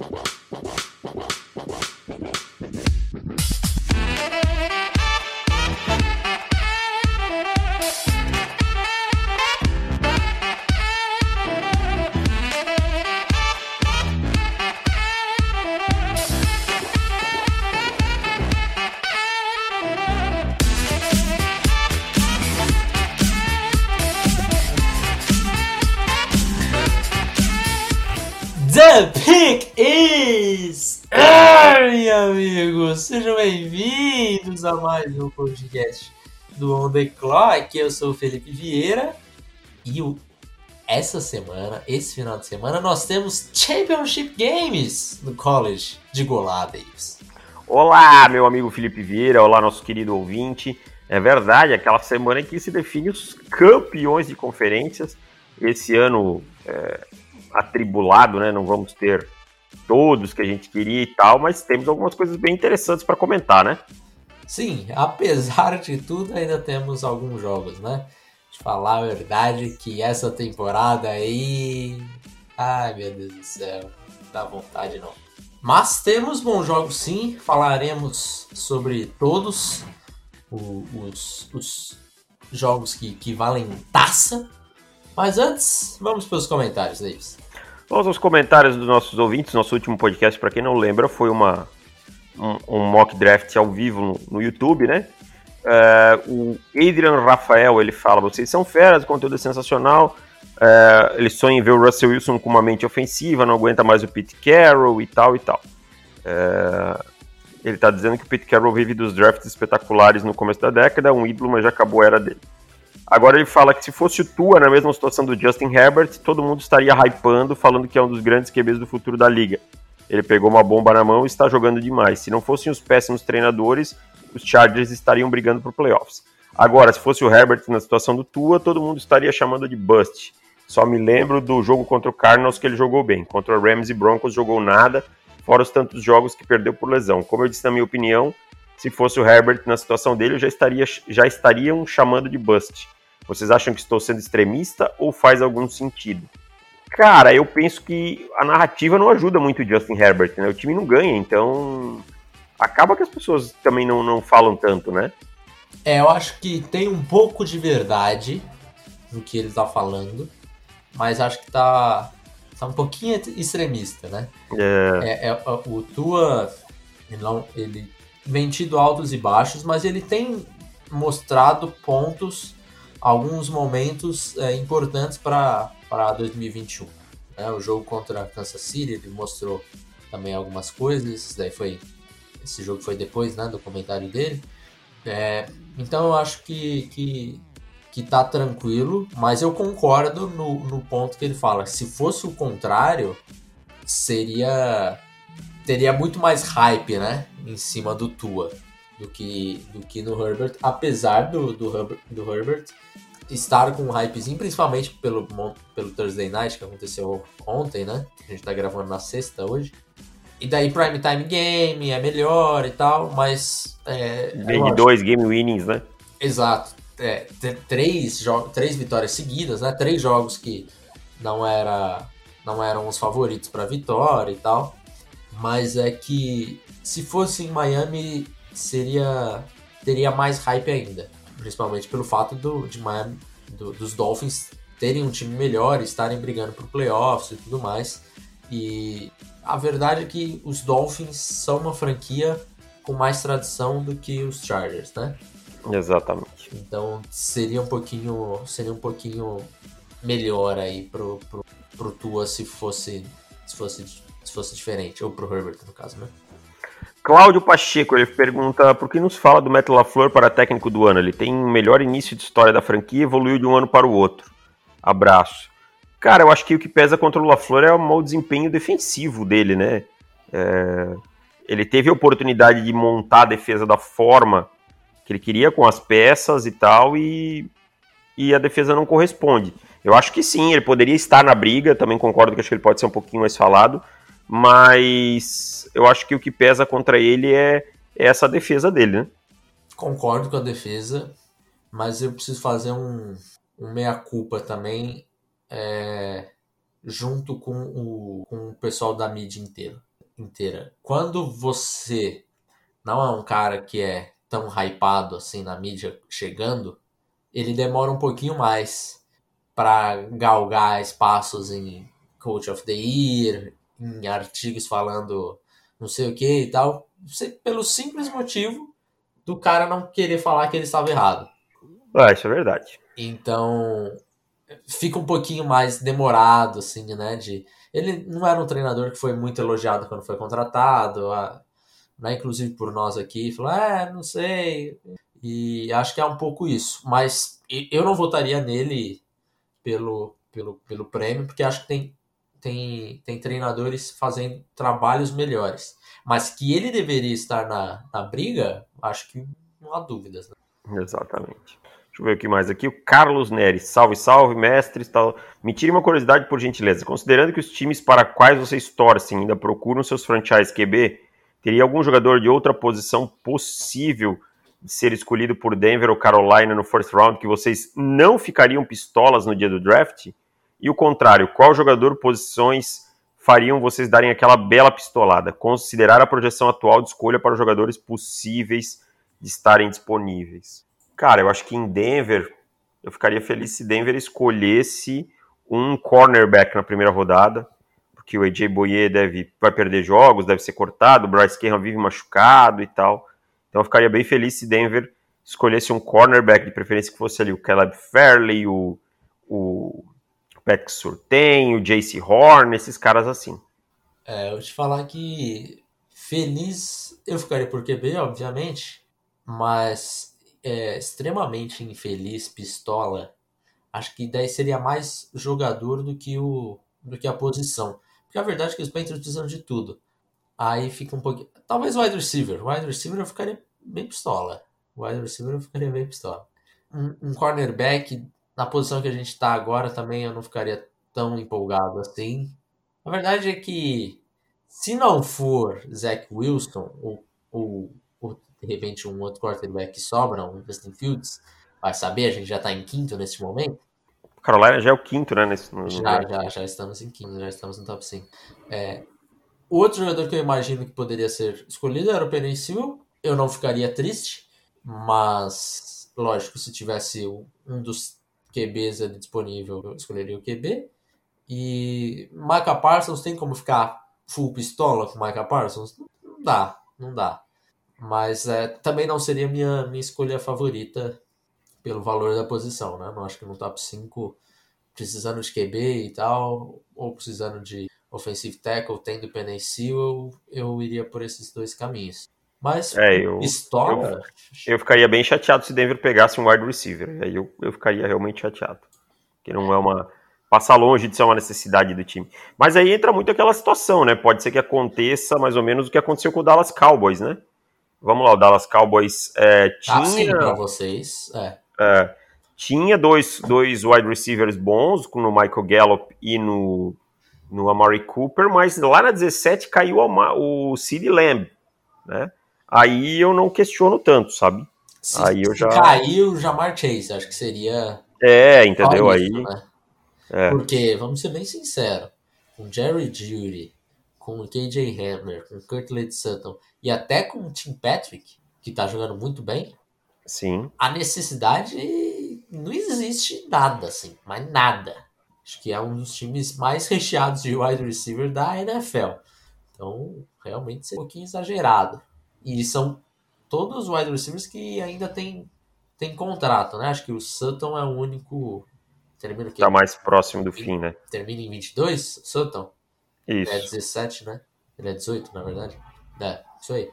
The a mais um podcast do On The Clock. Eu sou o Felipe Vieira e o... essa semana, esse final de semana, nós temos Championship Games no College de Golá, Davis. Olá, meu amigo Felipe Vieira, olá, nosso querido ouvinte. É verdade, aquela semana em que se define os campeões de conferências. Esse ano é, atribulado, né? Não vamos ter todos que a gente queria e tal, mas temos algumas coisas bem interessantes para comentar, né? Sim, apesar de tudo, ainda temos alguns jogos, né? De falar a verdade que essa temporada aí. Ai meu Deus do céu, não dá vontade não. Mas temos bons jogos sim, falaremos sobre todos os, os jogos que, que valem taça. Mas antes, vamos para os comentários, Davis. Vamos aos comentários dos nossos ouvintes. Nosso último podcast, para quem não lembra, foi uma, um, mock draft ao vivo no, no YouTube, né? Uh, o Adrian Rafael, ele fala, vocês são feras, o conteúdo é sensacional. Uh, ele sonha em ver o Russell Wilson com uma mente ofensiva, não aguenta mais o Pete Carroll e tal e tal. Uh, ele está dizendo que o Pete Carroll vive dos drafts espetaculares no começo da década, um ídolo, mas já acabou a era dele. Agora ele fala que se fosse o Tua na mesma situação do Justin Herbert, todo mundo estaria hypando, falando que é um dos grandes QBs do futuro da liga. Ele pegou uma bomba na mão e está jogando demais. Se não fossem os péssimos treinadores, os Chargers estariam brigando por playoffs. Agora, se fosse o Herbert na situação do Tua, todo mundo estaria chamando de bust. Só me lembro do jogo contra o Cardinals que ele jogou bem. Contra o Rams e Broncos jogou nada, fora os tantos jogos que perdeu por lesão. Como eu disse na minha opinião, se fosse o Herbert na situação dele, já, estaria, já estariam chamando de bust. Vocês acham que estou sendo extremista ou faz algum sentido? Cara, eu penso que a narrativa não ajuda muito o Justin Herbert, né? O time não ganha, então acaba que as pessoas também não, não falam tanto, né? É, eu acho que tem um pouco de verdade no que ele tá falando, mas acho que tá, tá um pouquinho extremista, né? É. é, é o Tua, ele, não, ele vem tido altos e baixos, mas ele tem mostrado pontos alguns momentos é, importantes para 2021. Né? O jogo contra Kansas City ele mostrou também algumas coisas. daí foi esse jogo foi depois né, do comentário dele. É, então eu acho que, que, que tá tranquilo, mas eu concordo no, no ponto que ele fala. Se fosse o contrário, seria teria muito mais hype, né, em cima do Tua do que, do que no Herbert, apesar do, do, do Herbert estar com um hypezinho, principalmente pelo, pelo Thursday Night que aconteceu ontem, né? A gente tá gravando na sexta hoje. E daí Prime Time Game é melhor e tal, mas. É, de dois game winnings, né? Exato. É, três, três vitórias seguidas, né? Três jogos que não, era, não eram os favoritos para vitória e tal. Mas é que se fosse em Miami, seria teria mais hype ainda. Principalmente pelo fato do, de Miami, do, dos Dolphins terem um time melhor, estarem brigando por playoffs e tudo mais. E a verdade é que os Dolphins são uma franquia com mais tradição do que os Chargers, né? Exatamente. Então seria um pouquinho, seria um pouquinho melhor aí pro, pro, pro Tua se fosse, se fosse se fosse diferente, ou pro Herbert no caso, né? Cláudio Pacheco, ele pergunta por que nos fala do Matt LaFleur para técnico do ano? Ele tem o melhor início de história da franquia e evoluiu de um ano para o outro. Abraço. Cara, eu acho que o que pesa contra o LaFleur é o mau desempenho defensivo dele, né? É... Ele teve a oportunidade de montar a defesa da forma que ele queria, com as peças e tal, e, e a defesa não corresponde. Eu acho que sim, ele poderia estar na briga, também concordo que acho que ele pode ser um pouquinho mais falado, mas eu acho que o que pesa contra ele é, é essa defesa dele, né? Concordo com a defesa, mas eu preciso fazer um, um meia-culpa também é, junto com o, com o pessoal da mídia inteira. inteira. Quando você não é um cara que é tão hypado assim na mídia chegando, ele demora um pouquinho mais para galgar espaços em Coach of the Year, em artigos falando não sei o que e tal, pelo simples motivo do cara não querer falar que ele estava errado. Ah, isso é verdade. Então, fica um pouquinho mais demorado, assim, né? De... Ele não era um treinador que foi muito elogiado quando foi contratado, a... né? inclusive por nós aqui, falou, é, não sei. E acho que é um pouco isso. Mas eu não votaria nele pelo, pelo, pelo prêmio, porque acho que tem, tem, tem treinadores fazendo trabalhos melhores. Mas que ele deveria estar na, na briga, acho que não há dúvidas. Né? Exatamente. Deixa eu ver o que mais aqui. O Carlos Neres. Salve, salve, mestres. Tal. Me tire uma curiosidade, por gentileza. Considerando que os times para quais vocês torcem ainda procuram seus franchise QB, teria algum jogador de outra posição possível de ser escolhido por Denver ou Carolina no first round que vocês não ficariam pistolas no dia do draft? E o contrário, qual jogador posições fariam vocês darem aquela bela pistolada? Considerar a projeção atual de escolha para os jogadores possíveis de estarem disponíveis. Cara, eu acho que em Denver, eu ficaria feliz se Denver escolhesse um cornerback na primeira rodada, porque o AJ Boyer deve, vai perder jogos, deve ser cortado, o Bryce Cahan vive machucado e tal. Então eu ficaria bem feliz se Denver escolhesse um cornerback, de preferência que fosse ali o Caleb Fairley, o, o Patrick Surtain, o JC Horn, esses caras assim. É, eu te falar que feliz eu ficaria por QB, obviamente, mas é, extremamente infeliz, pistola, acho que daí seria mais jogador do que, o, do que a posição. Porque a verdade é que os Panthers precisam de tudo. Aí fica um pouquinho. Talvez wide receiver. Wide receiver eu ficaria bem pistola. Wide receiver eu ficaria bem pistola. Um, um cornerback, na posição que a gente está agora, também eu não ficaria tão empolgado assim. A verdade é que se não for Zach Wilson, ou, ou de repente um outro quarterback que sobra, um Justin Fields, vai saber, a gente já está em quinto nesse momento. Carolina já é o quinto, né? Nesse, no... Já, já, já estamos em quinto, já estamos no top 5. É, o outro jogador que eu imagino que poderia ser escolhido era o Penny Eu não ficaria triste, mas, lógico, se tivesse um dos QBs ali disponível, eu escolheria o QB. E Micah Parsons tem como ficar full pistola com Micah Parsons? Não dá, não dá. Mas é, também não seria minha, minha escolha favorita pelo valor da posição, né? Não acho que no top 5, precisando de QB e tal, ou precisando de offensive tackle, tendo Penny Sewell, eu iria por esses dois caminhos. Mas é, eu, Eu, eu, ficaria bem chateado se Denver pegasse um wide receiver. Aí eu, eu ficaria realmente chateado. Que não é uma. Passa longe de ser uma necessidade do time. Mas aí entra muito aquela situação, né? Pode ser que aconteça mais ou menos o que aconteceu com o Dallas Cowboys, né? Vamos lá, o Dallas Cowboys é, tinha. sim, pra vocês. É. É, tinha dois, dois wide receivers bons, no Michael Gallup e no, no Amari Cooper, mas lá na 17 caiu o CeeDee Lamb, né? Aí eu não questiono tanto, sabe? Se, aí eu já caiu o Jamar Chase, acho que seria É, entendeu aí? Né? É. Porque vamos ser bem sinceros, com Jerry Judy, com o KJ Hamler, com o Curtlet Sutton e até com o Tim Patrick, que tá jogando muito bem, Sim. a necessidade não existe nada, assim, mas nada. Acho que é um dos times mais recheados de wide receiver da NFL. Então, realmente é um pouquinho exagerado. E são todos os wide receivers que ainda tem, tem contrato, né? Acho que o Sutton é o único. Termina que Tá mais próximo do fim, né? Termina em 22, Sutton? Isso. É 17, né? Ele é 18, na verdade. É, isso aí.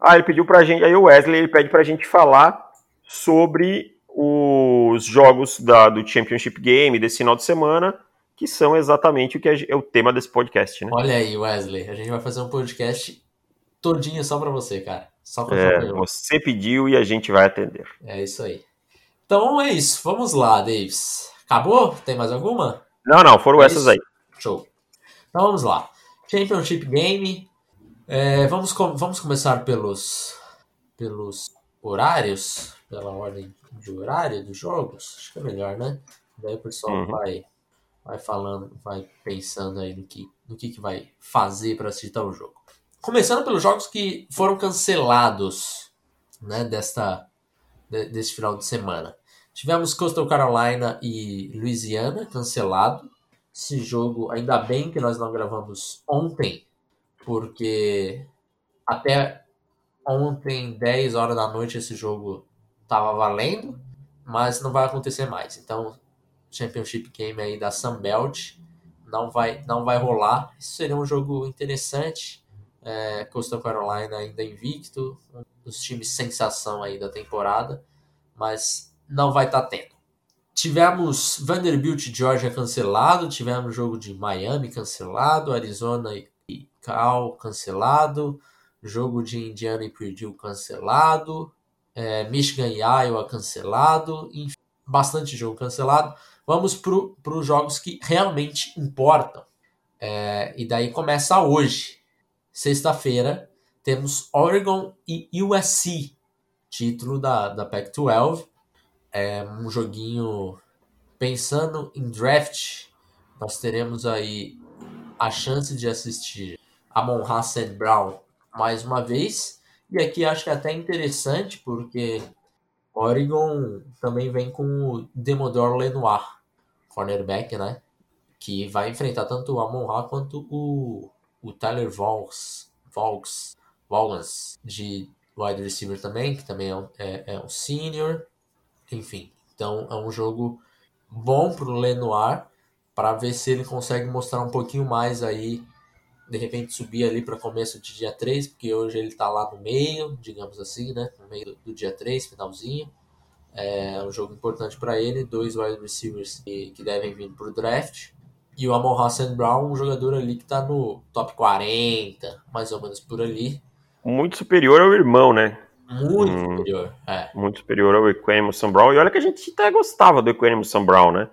Ah, ele pediu pra gente, aí o Wesley ele pede pra gente falar sobre os jogos da, do Championship Game desse final de semana, que são exatamente o que é o tema desse podcast, né? Olha aí, Wesley, a gente vai fazer um podcast todinho só pra você, cara. Só pra é, você pediu e a gente vai atender. É isso aí. Então é isso, vamos lá, Davis. Acabou? Tem mais alguma? Não, não, foram é essas isso? aí. Show. Então vamos lá. Championship Game. É, vamos, com, vamos começar pelos, pelos horários, pela ordem de horário dos jogos. Acho que é melhor, né? Daí o pessoal uhum. vai, vai falando, vai pensando aí no que no que, que vai fazer para assistir o jogo. Começando pelos jogos que foram cancelados né, desta, de, deste final de semana. Tivemos Coastal Carolina e Louisiana cancelado. Esse jogo, ainda bem que nós não gravamos ontem, porque até ontem, 10 horas da noite, esse jogo estava valendo, mas não vai acontecer mais. Então, Championship Game aí da Sunbelt não vai, não vai rolar. Isso seria um jogo interessante. É, Coastal Carolina ainda invicto, um dos times sensação aí da temporada, mas não vai estar tá tendo. Tivemos Vanderbilt e Georgia cancelado, tivemos jogo de Miami cancelado, Arizona e Cal cancelado, jogo de Indiana e Purdue cancelado, é, Michigan e Iowa cancelado, enfim, bastante jogo cancelado. Vamos para os jogos que realmente importam. É, e daí começa hoje, sexta-feira, temos Oregon e USC, título da, da Pac-12. É um joguinho pensando em draft. Nós teremos aí a chance de assistir a Monra St. Brown mais uma vez. E aqui acho que é até interessante, porque Oregon também vem com o Demodor Lenoir, cornerback, né? Que vai enfrentar tanto o Amon quanto o, o Tyler Vaughns, Vaughns, Vaughns de wide receiver também, que também é um, é, é um senior. Enfim, então é um jogo bom para o Lenoir para ver se ele consegue mostrar um pouquinho mais aí de repente subir ali para começo de dia 3, porque hoje ele está lá no meio, digamos assim, né? No meio do, do dia 3, finalzinho. É um jogo importante para ele, dois wide receivers que, que devem vir para o draft. E o Amon Hassan Brown, um jogador ali que está no top 40, mais ou menos por ali. Muito superior ao irmão, né? Muito hum, superior, é. Muito superior ao Equanimous Brown. E olha que a gente até gostava do Equanimous Brown, né?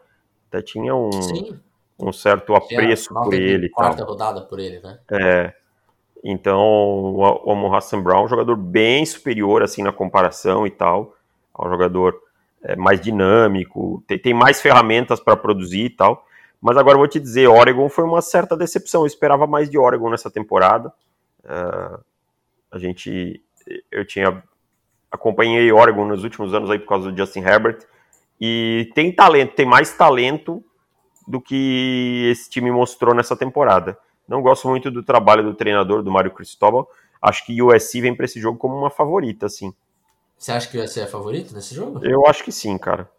Até tinha um... Sim um certo apreço por ele. Quarta tal. rodada por ele, né? É. Então, o Amon Hassan Brown é um jogador bem superior, assim, na comparação e tal. É um jogador é, mais dinâmico, tem, tem mais ferramentas para produzir e tal. Mas agora eu vou te dizer, Oregon foi uma certa decepção. Eu esperava mais de Oregon nessa temporada. Uh, a gente, eu tinha acompanhei Oregon nos últimos anos aí por causa do Justin Herbert e tem talento, tem mais talento do que esse time mostrou nessa temporada. Não gosto muito do trabalho do treinador, do Mário Cristóbal. Acho que o USC vem para esse jogo como uma favorita, sim. Você acha que o USC é favorito nesse jogo? Eu acho que sim, cara.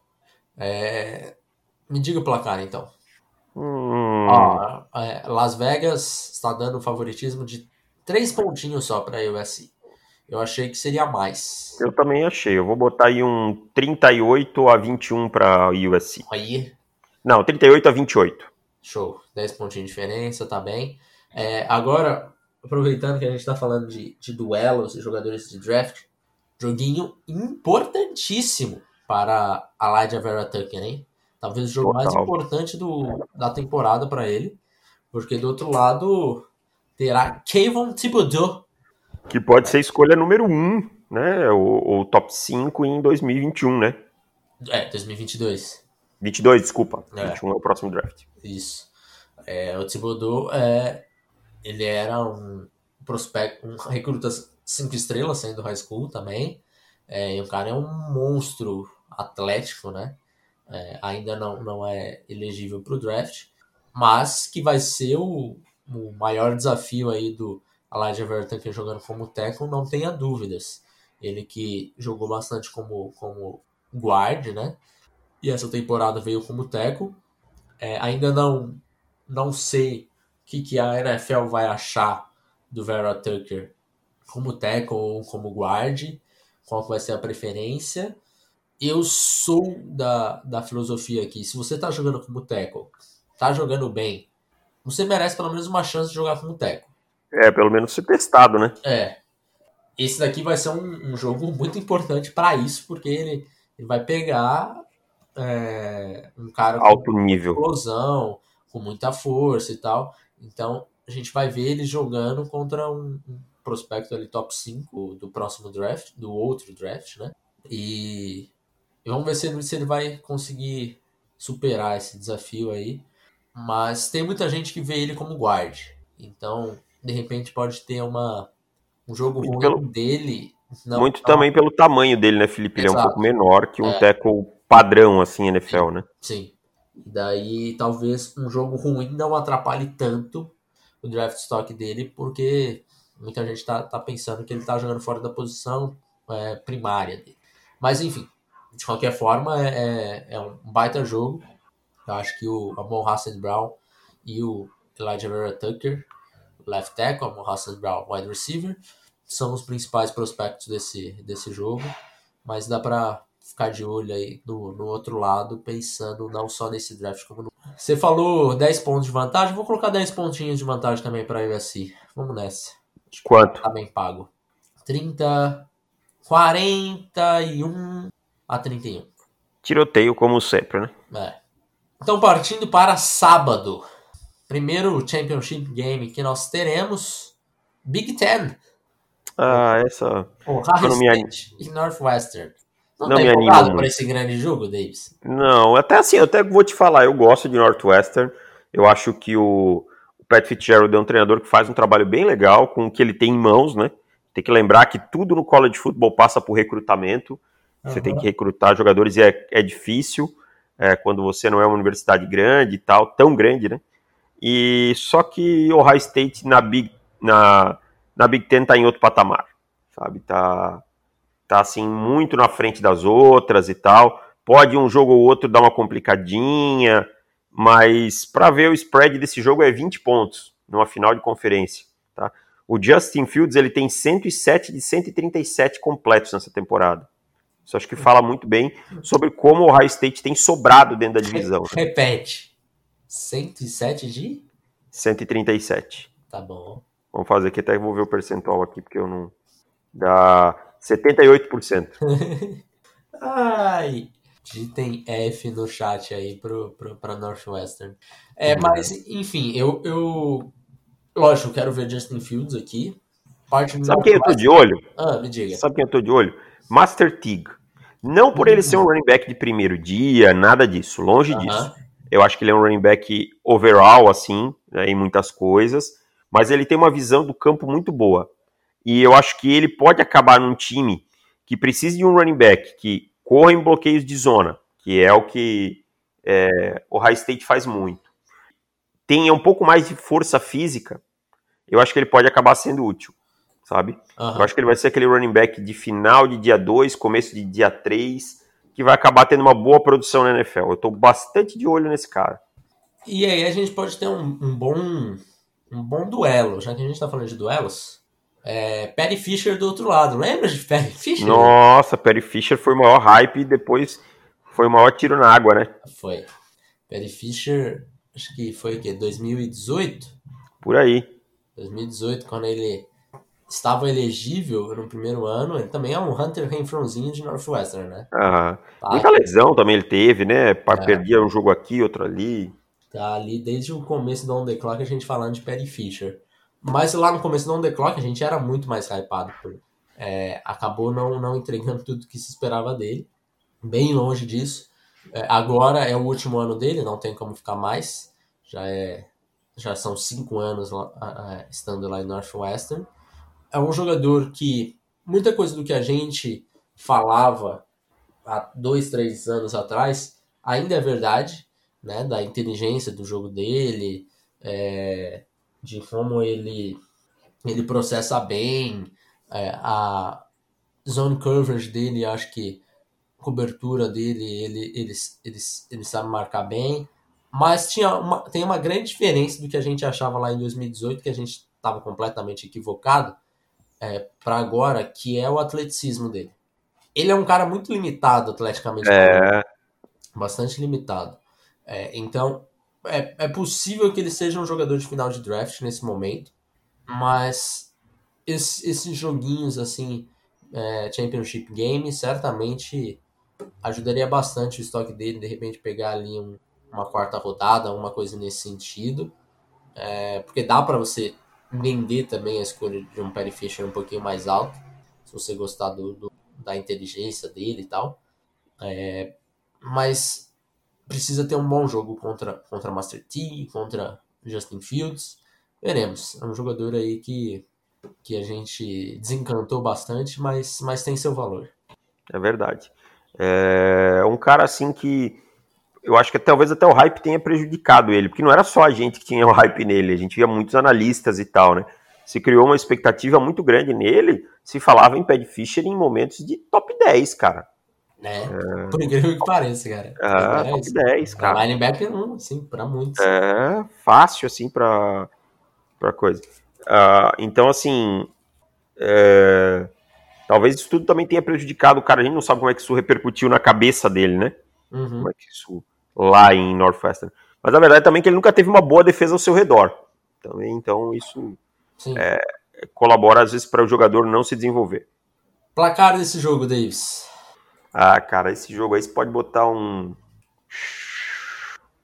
É... Me diga o placar, então. Hum... Ó, é, Las Vegas está dando favoritismo de três pontinhos só para o USC. Eu achei que seria mais. Eu também achei. Eu vou botar aí um 38 a 21 para USC. Aí, não, 38 a 28. Show. 10 pontinhos de diferença, tá bem. É, agora, aproveitando que a gente está falando de, de duelos e jogadores de draft, joguinho importantíssimo para a Lydia Vera Tucker, hein? Talvez o jogo Total. mais importante do, da temporada para ele, porque do outro lado terá Kayvon Thibodeau. Que pode ser escolha número 1, um, né? O, top 5 em 2021, né? É, 2022. 22, desculpa. É. 21 é o próximo draft. Isso. É, o Thibodeau, é, ele era um prospecto, um recruta 5 estrelas, sendo high school também. É, e o cara é um monstro atlético, né? É, ainda não, não é elegível para o draft, mas que vai ser o, o maior desafio aí do Elijah Vertan jogando como tackle, não tenha dúvidas. Ele que jogou bastante como, como guard, né? e essa temporada veio como teco. É, ainda não não sei o que, que a NFL vai achar do Vera Tucker como teco ou como guard, qual vai ser a preferência. Eu sou da, da filosofia aqui, se você está jogando como teco, está jogando bem, você merece pelo menos uma chance de jogar como teco. É, pelo menos ser testado, né? É. Esse daqui vai ser um, um jogo muito importante para isso, porque ele, ele vai pegar é, um cara alto nível, explosão, com muita força e tal. Então a gente vai ver ele jogando contra um, um prospecto ali top 5 do próximo draft, do outro draft, né? E, e vamos ver se ele, se ele vai conseguir superar esse desafio aí. Mas tem muita gente que vê ele como guard. Então, de repente, pode ter uma, um jogo ruim pelo, dele. Não, muito não. também pelo tamanho dele, né, Felipe? Ele Exato. é um pouco menor que um é. tackle padrão, assim, NFL, né? Sim. Daí, talvez um jogo ruim não atrapalhe tanto o draft stock dele, porque muita gente tá, tá pensando que ele tá jogando fora da posição é, primária dele. Mas, enfim, de qualquer forma, é, é, é um baita jogo. Eu acho que o Amon Hassan Brown e o Elijah Vera Tucker, left tackle, Amon Hassan Brown, wide receiver, são os principais prospectos desse, desse jogo. Mas dá para ficar de olho aí no, no outro lado, pensando não só nesse draft como no. Você falou 10 pontos de vantagem, vou colocar 10 pontinhos de vantagem também para a USC. Vamos nessa. Quanto? Tá bem pago. 30, 41 a 31. Tiroteio, como sempre, né? É. Então, partindo para sábado. Primeiro Championship Game que nós teremos. Big Ten. Ah, essa. Ohio State e Northwestern. Não, não tá me empolgado por esse grande jogo, Davis? Não, até assim, eu até vou te falar, eu gosto de Northwestern. Eu acho que o, o Pat Fitzgerald é um treinador que faz um trabalho bem legal com o que ele tem em mãos, né? Tem que lembrar que tudo no college football passa por recrutamento. Você tem que recrutar jogadores e é, é difícil é, quando você não é uma universidade grande e tal, tão grande, né? E só que o Ohio State na Big, na, na Big Ten tá em outro patamar, sabe? Tá, tá assim muito na frente das outras e tal. Pode um jogo ou outro dar uma complicadinha, mas para ver o spread desse jogo é 20 pontos numa final de conferência, tá? O Justin Fields ele tem 107 de 137 completos nessa temporada. Isso acho que fala muito bem sobre como o Ohio State tem sobrado dentro da divisão. Né? Repete. 107 de? 137. Tá bom. Vamos fazer aqui, até vou ver o percentual aqui, porque eu não. Dá 78%. Ai. Digitem F no chat aí pro, pro, pra Northwestern. É, uhum. mas, enfim, eu, eu. Lógico, quero ver Justin Fields aqui. Parte Sabe quem eu tô de olho? Ah, me diga. Sabe quem eu tô de olho? Master Tig. Não por ele ser um running back de primeiro dia, nada disso, longe disso. Eu acho que ele é um running back overall, assim, né, em muitas coisas, mas ele tem uma visão do campo muito boa. E eu acho que ele pode acabar num time que precise de um running back que corra em bloqueios de zona, que é o que é, o High State faz muito. Tenha um pouco mais de força física, eu acho que ele pode acabar sendo útil sabe? Uhum. Eu acho que ele vai ser aquele running back de final de dia 2, começo de dia 3, que vai acabar tendo uma boa produção na NFL. Eu estou bastante de olho nesse cara. E aí a gente pode ter um, um bom um bom duelo, já que a gente está falando de duelos. É, Perry Fisher do outro lado, lembra de Perry Fisher? Nossa, Perry Fisher foi o maior hype e depois foi o maior tiro na água, né? Foi. Perry Fisher, acho que foi o quê? 2018? Por aí. 2018, quando ele estava elegível no primeiro ano, ele também é um Hunter Renfrozinho de Northwestern, né? Aham. Tá Muita lesão também ele teve, né? É. Perdia um jogo aqui, outro ali. Tá ali desde o começo do On The Clock a gente falando de Perry Fisher. Mas lá no começo do On The Clock a gente era muito mais hypado. Por, é, acabou não, não entregando tudo que se esperava dele. Bem longe disso. É, agora é o último ano dele, não tem como ficar mais. Já é já são cinco anos lá, estando lá em Northwestern é um jogador que muita coisa do que a gente falava há dois, três anos atrás ainda é verdade, né? Da inteligência do jogo dele, é, de como ele ele processa bem, é, a zone coverage dele, acho que cobertura dele, ele, ele, ele, ele sabe marcar bem, mas tinha uma, tem uma grande diferença do que a gente achava lá em 2018, que a gente estava completamente equivocado, é, para agora, que é o atleticismo dele. Ele é um cara muito limitado atleticamente. É. Bastante limitado. É, então, é, é possível que ele seja um jogador de final de draft nesse momento, mas esse, esses joguinhos assim, é, Championship Game, certamente ajudaria bastante o estoque dele, de repente pegar ali um, uma quarta rodada, alguma coisa nesse sentido. É, porque dá para você vender também a escolha de um Perry Fisher um pouquinho mais alto, se você gostar do, do da inteligência dele e tal. É, mas precisa ter um bom jogo contra, contra Master T, contra Justin Fields. Veremos. É um jogador aí que, que a gente desencantou bastante, mas, mas tem seu valor. É verdade. É um cara assim que eu acho que talvez até o hype tenha prejudicado ele, porque não era só a gente que tinha o hype nele, a gente via muitos analistas e tal, né? Se criou uma expectativa muito grande nele, se falava em Pad Fischer em momentos de top 10, cara. É, é... por incrível que pareça, cara. É, top 10, cara. Pra linebacker não, assim, pra muitos. É, fácil, assim, pra, pra coisa. Uh, então, assim, é... talvez isso tudo também tenha prejudicado o cara. A gente não sabe como é que isso repercutiu na cabeça dele, né? Uhum. Como é que isso lá em Northwestern. Mas a verdade é também que ele nunca teve uma boa defesa ao seu redor. Também, então isso é, colabora às vezes para o jogador não se desenvolver. Placar desse jogo, Davis. Ah, cara, esse jogo aí você pode botar um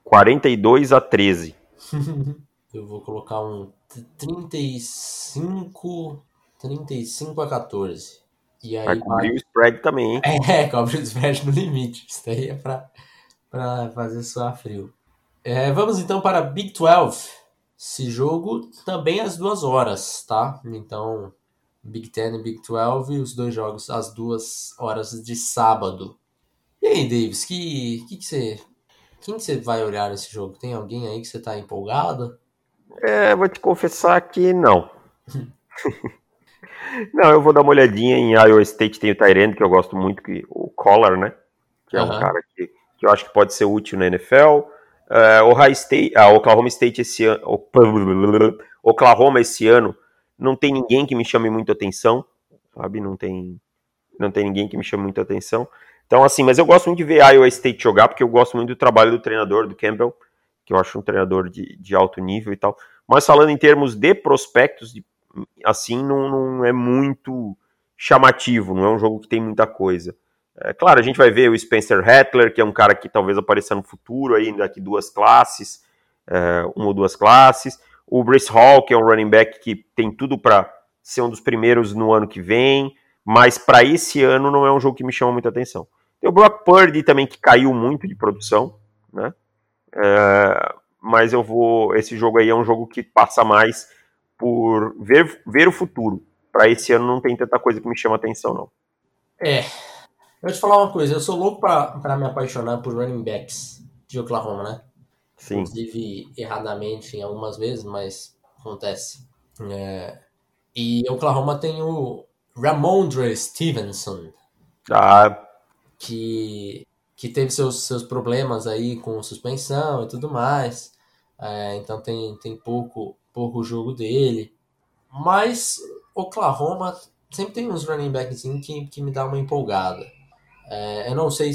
42 a 13. Eu vou colocar um 35 35 a 14. E aí vai cobrir vai... o spread também, hein? É, cobre o spread no limite. Isso daí é para para fazer suar frio. É, vamos então para Big 12. Esse jogo também às duas horas, tá? Então, Big Ten e Big 12, os dois jogos às duas horas de sábado. E aí, Davis, que, que, que você. Quem que você vai olhar nesse jogo? Tem alguém aí que você tá empolgado? É, vou te confessar que não. não, eu vou dar uma olhadinha em Iowa State, tem o Tyrande, que eu gosto muito, que, o Collar, né? Que é um cara que que eu acho que pode ser útil na NFL. Uh, Ohio State, uh, Oklahoma State esse ano, Oklahoma esse ano não tem ninguém que me chame muito atenção, sabe? Não tem, não tem ninguém que me chame muito atenção. Então, assim, mas eu gosto muito de ver Iowa State jogar, porque eu gosto muito do trabalho do treinador, do Campbell, que eu acho um treinador de, de alto nível e tal. Mas falando em termos de prospectos, assim, não, não é muito chamativo, não é um jogo que tem muita coisa. É, claro, a gente vai ver o Spencer Rattler, que é um cara que talvez apareça no futuro, aí daqui duas classes, é, uma ou duas classes. O Brace Hall, que é um running back que tem tudo para ser um dos primeiros no ano que vem, mas para esse ano não é um jogo que me chama muita atenção. Tem o Brock Purdy também, que caiu muito de produção, né? É, mas eu vou. Esse jogo aí é um jogo que passa mais por ver, ver o futuro. Para esse ano não tem tanta coisa que me chama atenção, não. É, eu vou te falar uma coisa, eu sou louco para me apaixonar por running backs de Oklahoma, né? Sim. Inclusive, erradamente em algumas vezes, mas acontece. É... E Oklahoma tem o Ramondre Stevenson. Ah. Que, que teve seus, seus problemas aí com suspensão e tudo mais. É, então tem, tem pouco, pouco jogo dele. Mas Oklahoma sempre tem uns running backs que, que me dá uma empolgada. É, eu não sei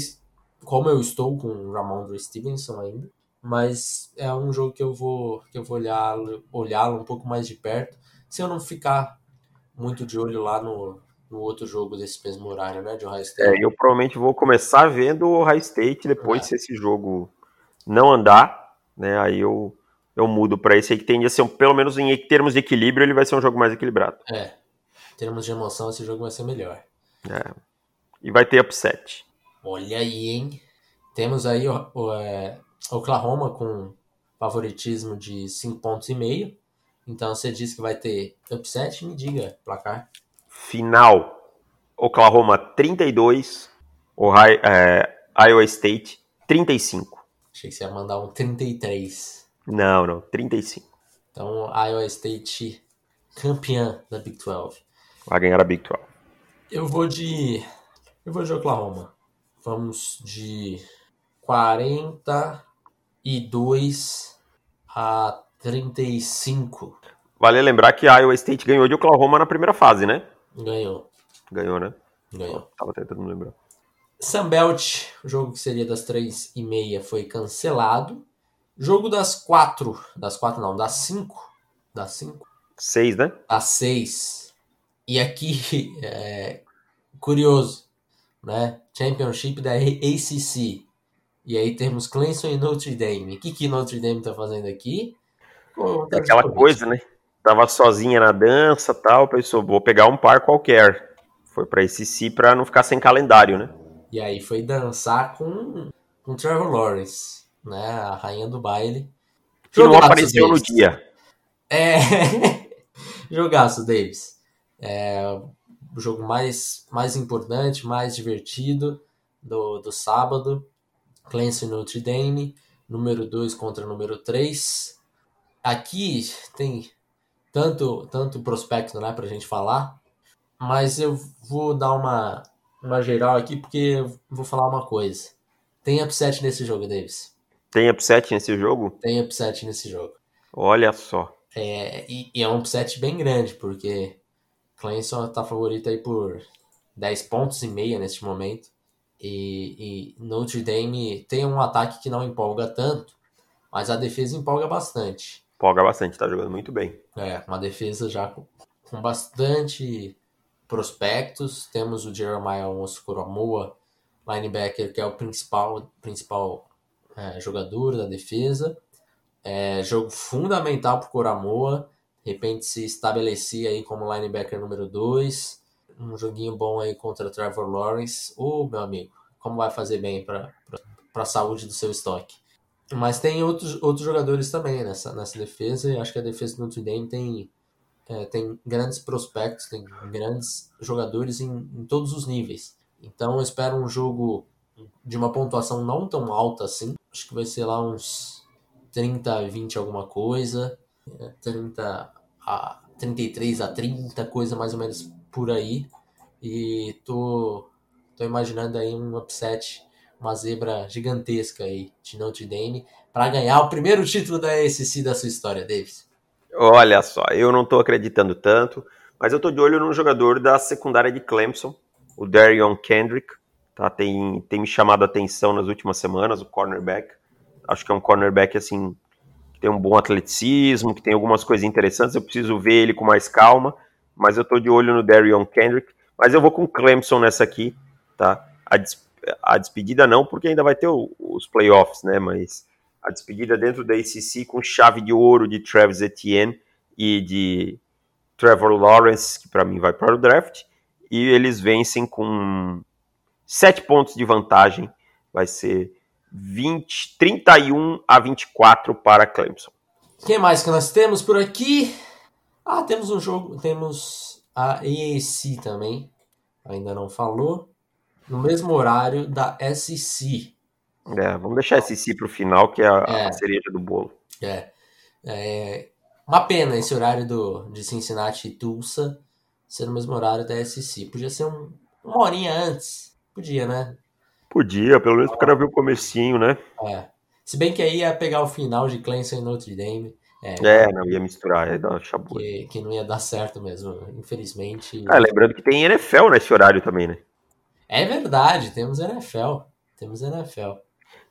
como eu estou com o Ramondre Stevenson ainda, mas é um jogo que eu vou que eu vou olhar olhá-lo um pouco mais de perto, se eu não ficar muito de olho lá no, no outro jogo desse mesmo horário, né, de Ohio State. É, eu provavelmente vou começar vendo o Ohio State depois é. se esse jogo não andar, né, aí eu eu mudo para esse aí que tende a ser, pelo menos em termos de equilíbrio, ele vai ser um jogo mais equilibrado. É, em termos de emoção, esse jogo vai ser melhor. É. E vai ter upset. Olha aí, hein? Temos aí o, o é, Oklahoma com favoritismo de 5 pontos e meio. Então você diz que vai ter upset, me diga, placar. Final. Oklahoma 32, Ohio, é, Iowa State 35. Achei que você ia mandar um 33. Não, não, 35. Então Iowa State campeã da Big 12. Vai ganhar a Big 12. Eu vou de eu vou de Oklahoma. Vamos de 42 a 35. Vale lembrar que a Iowa State ganhou de Oklahoma na primeira fase, né? Ganhou. Ganhou, né? Ganhou. tava tentando lembrar. Sunbelt, o jogo que seria das 3 e meia, foi cancelado. Jogo das 4. Das 4 não, das 5. Das 5. 6, né? Das 6. E aqui, é, curioso, né? Championship da ACC. E aí temos Clemson e Notre Dame. O que, que Notre Dame tá fazendo aqui? Pô, tá Aquela coisa, né? Tava sozinha na dança tal, pensou, vou pegar um par qualquer. Foi pra ACC pra não ficar sem calendário, né? E aí foi dançar com, com Trevor Lawrence, né? A rainha do baile. Que não apareceu Davis. no dia. É. Jogaço, Davis. É o jogo mais, mais importante, mais divertido do, do sábado. Clemson Notre Dame, número 2 contra número 3. Aqui tem tanto, tanto prospecto né, para a gente falar, mas eu vou dar uma, uma geral aqui porque eu vou falar uma coisa. Tem upset nesse jogo, Davis. Tem upset nesse jogo? Tem upset nesse jogo. Olha só. É, e, e é um upset bem grande, porque Clemson está favorito aí por 10 pontos e meia neste momento. E, e, Notre Dame tem um ataque que não empolga tanto, mas a defesa empolga bastante. Empolga bastante, tá jogando muito bem. É, uma defesa já com, com bastante prospectos. Temos o Jeremiah Onsukuramoa, linebacker, que é o principal, principal é, jogador da defesa. É, jogo fundamental para o Coramoa. De repente se estabelecer aí como linebacker número 2 um joguinho bom aí contra Trevor Lawrence. Ô, meu amigo, como vai fazer bem para a saúde do seu estoque. Mas tem outros, outros jogadores também nessa, nessa defesa, e acho que a defesa do Notre Dame tem, é, tem grandes prospectos, tem grandes jogadores em, em todos os níveis. Então eu espero um jogo de uma pontuação não tão alta assim. Acho que vai ser lá uns 30 20 alguma coisa. 30 é, a 33 a 30, coisa mais ou menos por aí. E tô, tô imaginando aí um upset, uma zebra gigantesca aí de Notre Dame para ganhar o primeiro título da ACC da sua história, Davis. Olha só, eu não tô acreditando tanto, mas eu tô de olho num jogador da secundária de Clemson, o Darion Kendrick, tá? Tem, tem me chamado a atenção nas últimas semanas, o cornerback. Acho que é um cornerback assim que tem um bom atleticismo, que tem algumas coisas interessantes. Eu preciso ver ele com mais calma mas eu tô de olho no Darion Kendrick. Mas eu vou com Clemson nessa aqui, tá? A, des a despedida não, porque ainda vai ter o, os playoffs, né? Mas a despedida dentro da ACC com chave de ouro de Travis Etienne e de Trevor Lawrence, que para mim vai para o draft. E eles vencem com sete pontos de vantagem. Vai ser 20, 31 a 24 para Clemson. O que mais que nós temos por aqui? Ah, temos um jogo, temos a AAC também, ainda não falou, no mesmo horário da SEC. É, vamos deixar a SEC para o final, que é a, é, a cereja do bolo. É, é, uma pena esse horário do, de Cincinnati e Tulsa ser no mesmo horário da SEC. Podia ser um, uma horinha antes, podia, né? Podia, pelo menos o cara ver o comecinho, né? É. Se bem que aí ia pegar o final de Clemson e Notre Dame. É, é, não ia misturar, ia dar chabu. Que, que não ia dar certo mesmo, infelizmente. Ah, lembrando que tem NFL nesse horário também, né? É verdade, temos NFL. Temos NFL.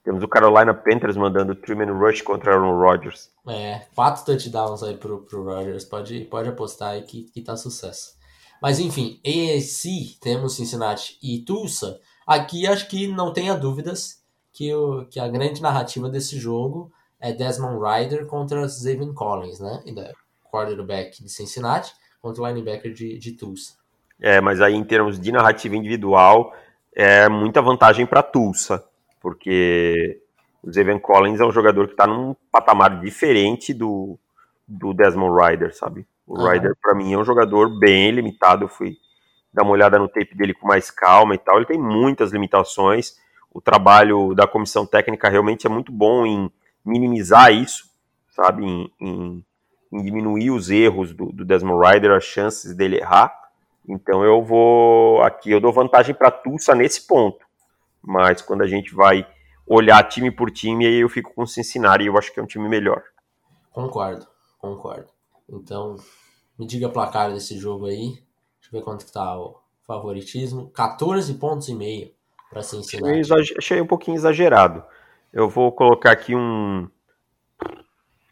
Temos o Carolina Panthers mandando Truman Rush contra Aaron Rodgers. É, quatro touchdowns aí pro, pro Rodgers. Pode, pode apostar aí que, que tá sucesso. Mas enfim, AAC, temos Cincinnati e Tulsa. Aqui acho que não tenha dúvidas que, o, que a grande narrativa desse jogo é Desmond Ryder contra Zayvon Collins, né? Ainda quarterback de Cincinnati contra o linebacker de, de Tulsa. É, mas aí em termos de narrativa individual, é muita vantagem para Tulsa, porque o Zayvon Collins é um jogador que está num patamar diferente do, do Desmond Ryder, sabe? O uhum. Ryder, para mim, é um jogador bem limitado. Eu fui dar uma olhada no tape dele com mais calma e tal. Ele tem muitas limitações. O trabalho da comissão técnica realmente é muito bom em minimizar isso, sabe, em, em, em diminuir os erros do, do, Desmond Ryder, as chances dele errar. Então eu vou aqui, eu dou vantagem para Tulsa nesse ponto. Mas quando a gente vai olhar time por time, aí eu fico com o Cincinnati e eu acho que é um time melhor. Concordo, concordo. Então, me diga placar desse jogo aí. Ver quanto que tá o favoritismo. 14 pontos e meio para Cincinnati. Achei, achei um pouquinho exagerado. Eu vou colocar aqui um.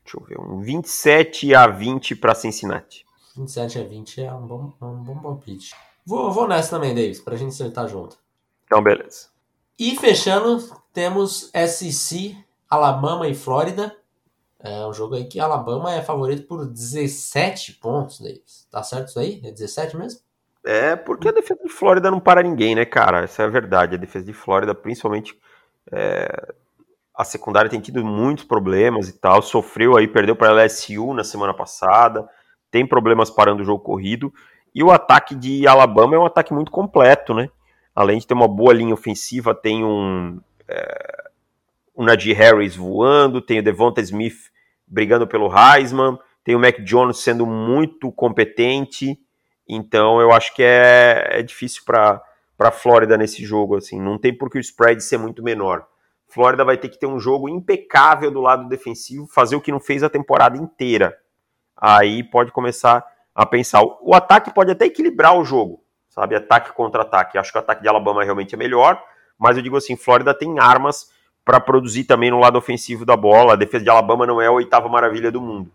Deixa eu ver, um 27 a 20 para Cincinnati. 27 a 20 é um bom, é um bom palpite. Vou, vou nessa também, Davis, pra gente acertar junto. Então, beleza. E fechando, temos SEC, Alabama e Flórida. É um jogo aí que Alabama é favorito por 17 pontos, Davis. Tá certo isso aí? É 17 mesmo? É, porque a defesa de Flórida não para ninguém, né, cara? Essa é a verdade. A defesa de Flórida, principalmente É, a secundária tem tido muitos problemas e tal, sofreu aí, perdeu para a LSU na semana passada, tem problemas parando o jogo corrido, e o ataque de Alabama é um ataque muito completo, né? Além de ter uma boa linha ofensiva, tem um, é, um Najee Harris voando, tem o Devonta Smith brigando pelo Heisman, tem o Mac Jones sendo muito competente, então eu acho que é, é difícil para a Flórida nesse jogo, assim, não tem por que o spread ser muito menor. Flórida vai ter que ter um jogo impecável do lado defensivo, fazer o que não fez a temporada inteira. Aí pode começar a pensar. O ataque pode até equilibrar o jogo, sabe? Ataque contra ataque. Acho que o ataque de Alabama realmente é melhor, mas eu digo assim, Flórida tem armas para produzir também no lado ofensivo da bola. A defesa de Alabama não é a oitava maravilha do mundo,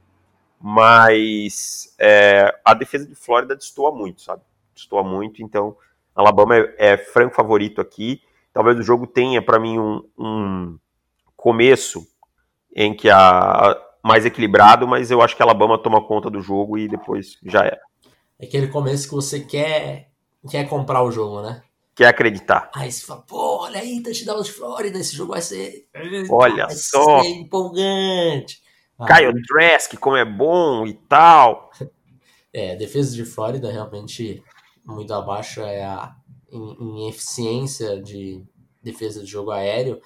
mas é, a defesa de Flórida destoa muito, sabe? Destoa muito, então Alabama é, é franco favorito aqui. Talvez o jogo tenha, para mim, um, um, começo em que a mais equilibrado, mas eu acho que Alabama toma conta do jogo e depois já era. É aquele começo que você quer quer comprar o jogo, né? Quer acreditar. Aí você fala, pô, olha aí, touchdown de Flórida, esse jogo vai ser. Olha vai só. Ser empolgante. Caio ah, Trask, como é bom e tal. É, defesa de Flórida realmente muito abaixo é a em, em eficiência de defesa de jogo aéreo,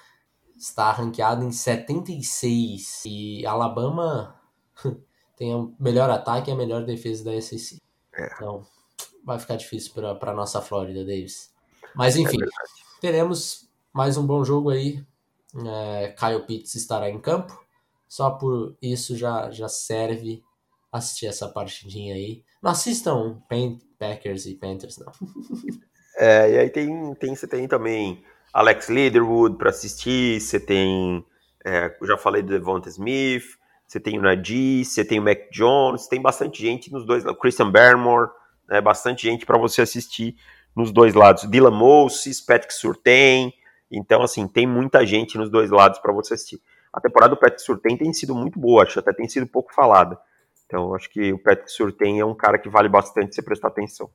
está ranqueado em 76. E Alabama tem o melhor ataque e a melhor defesa da SEC. É. Então, vai ficar difícil para a nossa Flórida, Davis. Mas enfim, é teremos mais um bom jogo aí. É, Kyle Pitts estará em campo. Só por isso já, já serve assistir essa partidinha aí. Não assistam Packers e Panthers, não. É, e aí tem, tem, você tem também Alex Leatherwood para assistir, você tem, é, já falei do Devonta Smith, você tem o Najee, você tem o Mac Jones, tem bastante gente nos dois, o Christian Barrymore, né, bastante gente para você assistir nos dois lados. Dylan Moses, Patrick Surtain, então assim, tem muita gente nos dois lados para você assistir. A temporada do Patrick Surtain tem sido muito boa, acho até tem sido pouco falada. Então, acho que o Patrick Surtain é um cara que vale bastante você prestar atenção.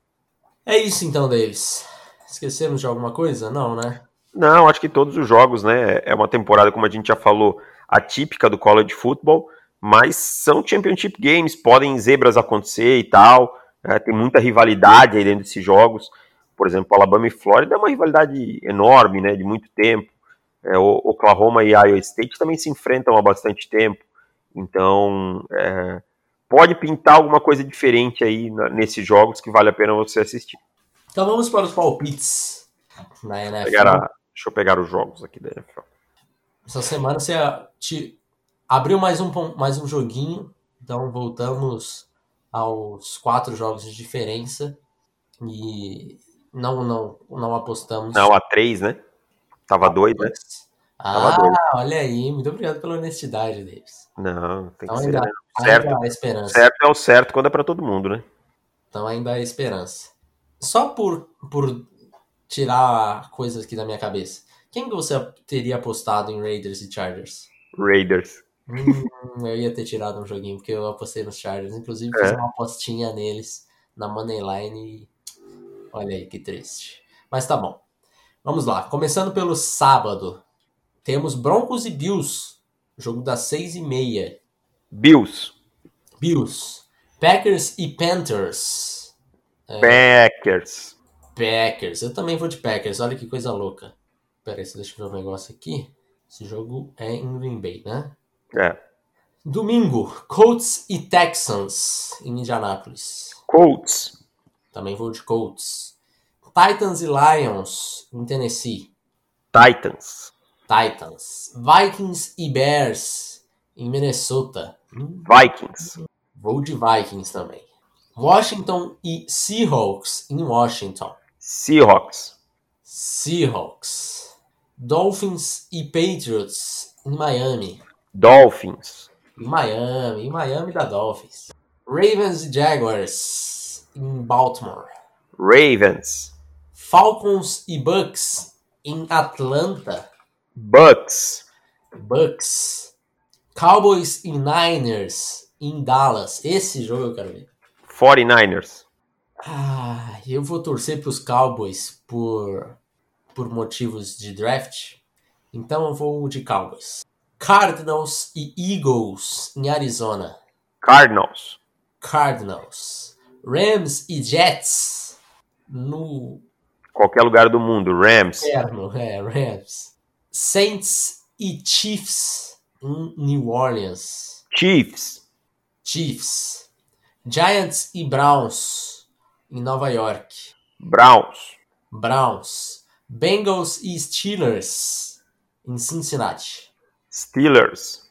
É isso então, Davis. Esquecemos de alguma coisa? Não, né? Não, acho que todos os jogos, né? É uma temporada, como a gente já falou, atípica do college football, mas são championship games, podem zebras acontecer e tal. É, tem muita rivalidade aí dentro desses jogos. Por exemplo, Alabama e Flórida é uma rivalidade enorme, né? De muito tempo. É, Oklahoma e Iowa State também se enfrentam há bastante tempo. Então, é, pode pintar alguma coisa diferente aí nesses jogos que vale a pena você assistir. Então vamos para os palpites na NFL. Pegar a, deixa eu pegar os jogos aqui da NFL. Essa semana você te abriu mais um, mais um joguinho, então voltamos aos quatro jogos de diferença e não não não apostamos. Não, a três, né? Tava dois, né? Ah, olha aí, muito obrigado pela honestidade, Davis. Não, tem então, que ainda, ser. Né? Certo, ainda há esperança. certo é o certo quando é para todo mundo, né? Então ainda há esperança. Só por, por tirar coisas aqui da minha cabeça. Quem que você teria apostado em Raiders e Chargers? Raiders. Hum, eu ia ter tirado um joguinho, porque eu apostei nos Chargers. Inclusive, fiz é. uma apostinha neles na Moneyline e. Olha aí que triste. Mas tá bom. Vamos lá. Começando pelo sábado. Temos Broncos e Bills. Jogo das seis e meia. Bills. Bills. Packers e Panthers. É... Packers. Packers. Eu também vou de Packers. Olha que coisa louca. Pera aí, deixa eu ver um negócio aqui. Esse jogo é em Green Bay, né? É. Domingo, Colts e Texans em Indianápolis. Colts. Também vou de Colts. Titans e Lions em Tennessee. Titans. Titans. Vikings e Bears em Minnesota. Vikings. De Vikings também. Washington e Seahawks em Washington. Seahawks. Seahawks. Dolphins e Patriots em Miami. Dolphins. Em Miami, em Miami da Dolphins. Ravens e Jaguars em Baltimore. Ravens. Falcons e Bucks em Atlanta. Bucks. Bucks. Cowboys e Niners em Dallas. Esse jogo eu quero ver. 49ers. Ah, eu vou torcer para os Cowboys por, por motivos de draft. Então eu vou de Cowboys. Cardinals e Eagles em Arizona. Cardinals. Cardinals. Rams e Jets no. Qualquer lugar do mundo. Rams. Inferno, é, Rams. Saints e Chiefs em New Orleans. Chiefs. Chiefs. Giants e Browns em Nova York. Browns. Browns. Bengals e Steelers em Cincinnati. Steelers.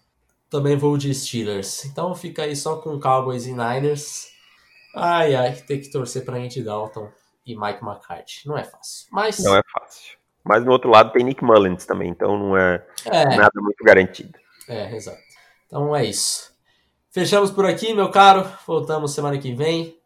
Também vou de Steelers. Então fica aí só com Cowboys e Niners. Ai, ai, ter que torcer pra Andy Dalton e Mike McCarthy. Não é fácil. Mas... Não é fácil. Mas no outro lado tem Nick Mullins também, então não é, é. nada muito garantido. É, exato. Então é isso. Fechamos por aqui, meu caro. Voltamos semana que vem.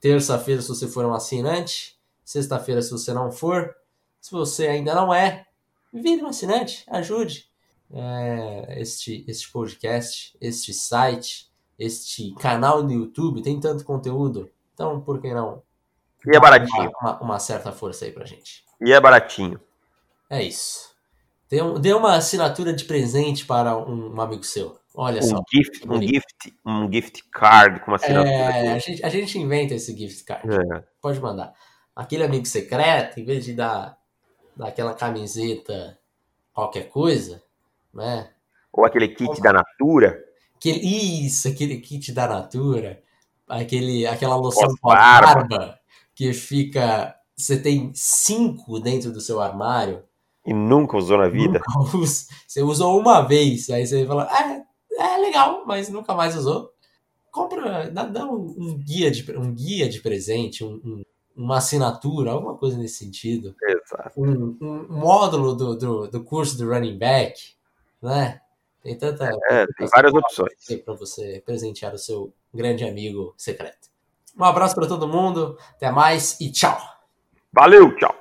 Terça-feira, se você for um assinante. Sexta-feira, se você não for. Se você ainda não é, vire um assinante, ajude é, este, este podcast, este site, este canal no YouTube. Tem tanto conteúdo. Então, por que não? E é baratinho. Uma, uma, uma certa força aí pra gente. E é baratinho. É isso. Dê, um, dê uma assinatura de presente para um, um amigo seu. Olha um só. Gift, um, gift, um gift card com uma assinatura. É, a gente, a gente inventa esse gift card. É. Pode mandar. Aquele amigo secreto, em vez de dar, dar aquela camiseta, qualquer coisa, né? Ou aquele kit da Natura. Aquele, isso, aquele kit da Natura. Aquele, aquela loção com barba que fica. Você tem cinco dentro do seu armário. E nunca usou na vida. Usa. Você usou uma vez, aí você fala, ah, é legal, mas nunca mais usou. Compra, dá, dá um, um, guia de, um guia de presente, um, um, uma assinatura, alguma coisa nesse sentido. Exato. Um, um módulo do, do, do, curso do running back, né? Tem tanta. É, tem várias opções. Para você presentear o seu grande amigo secreto. Um abraço para todo mundo, até mais e tchau. Valeu, tchau.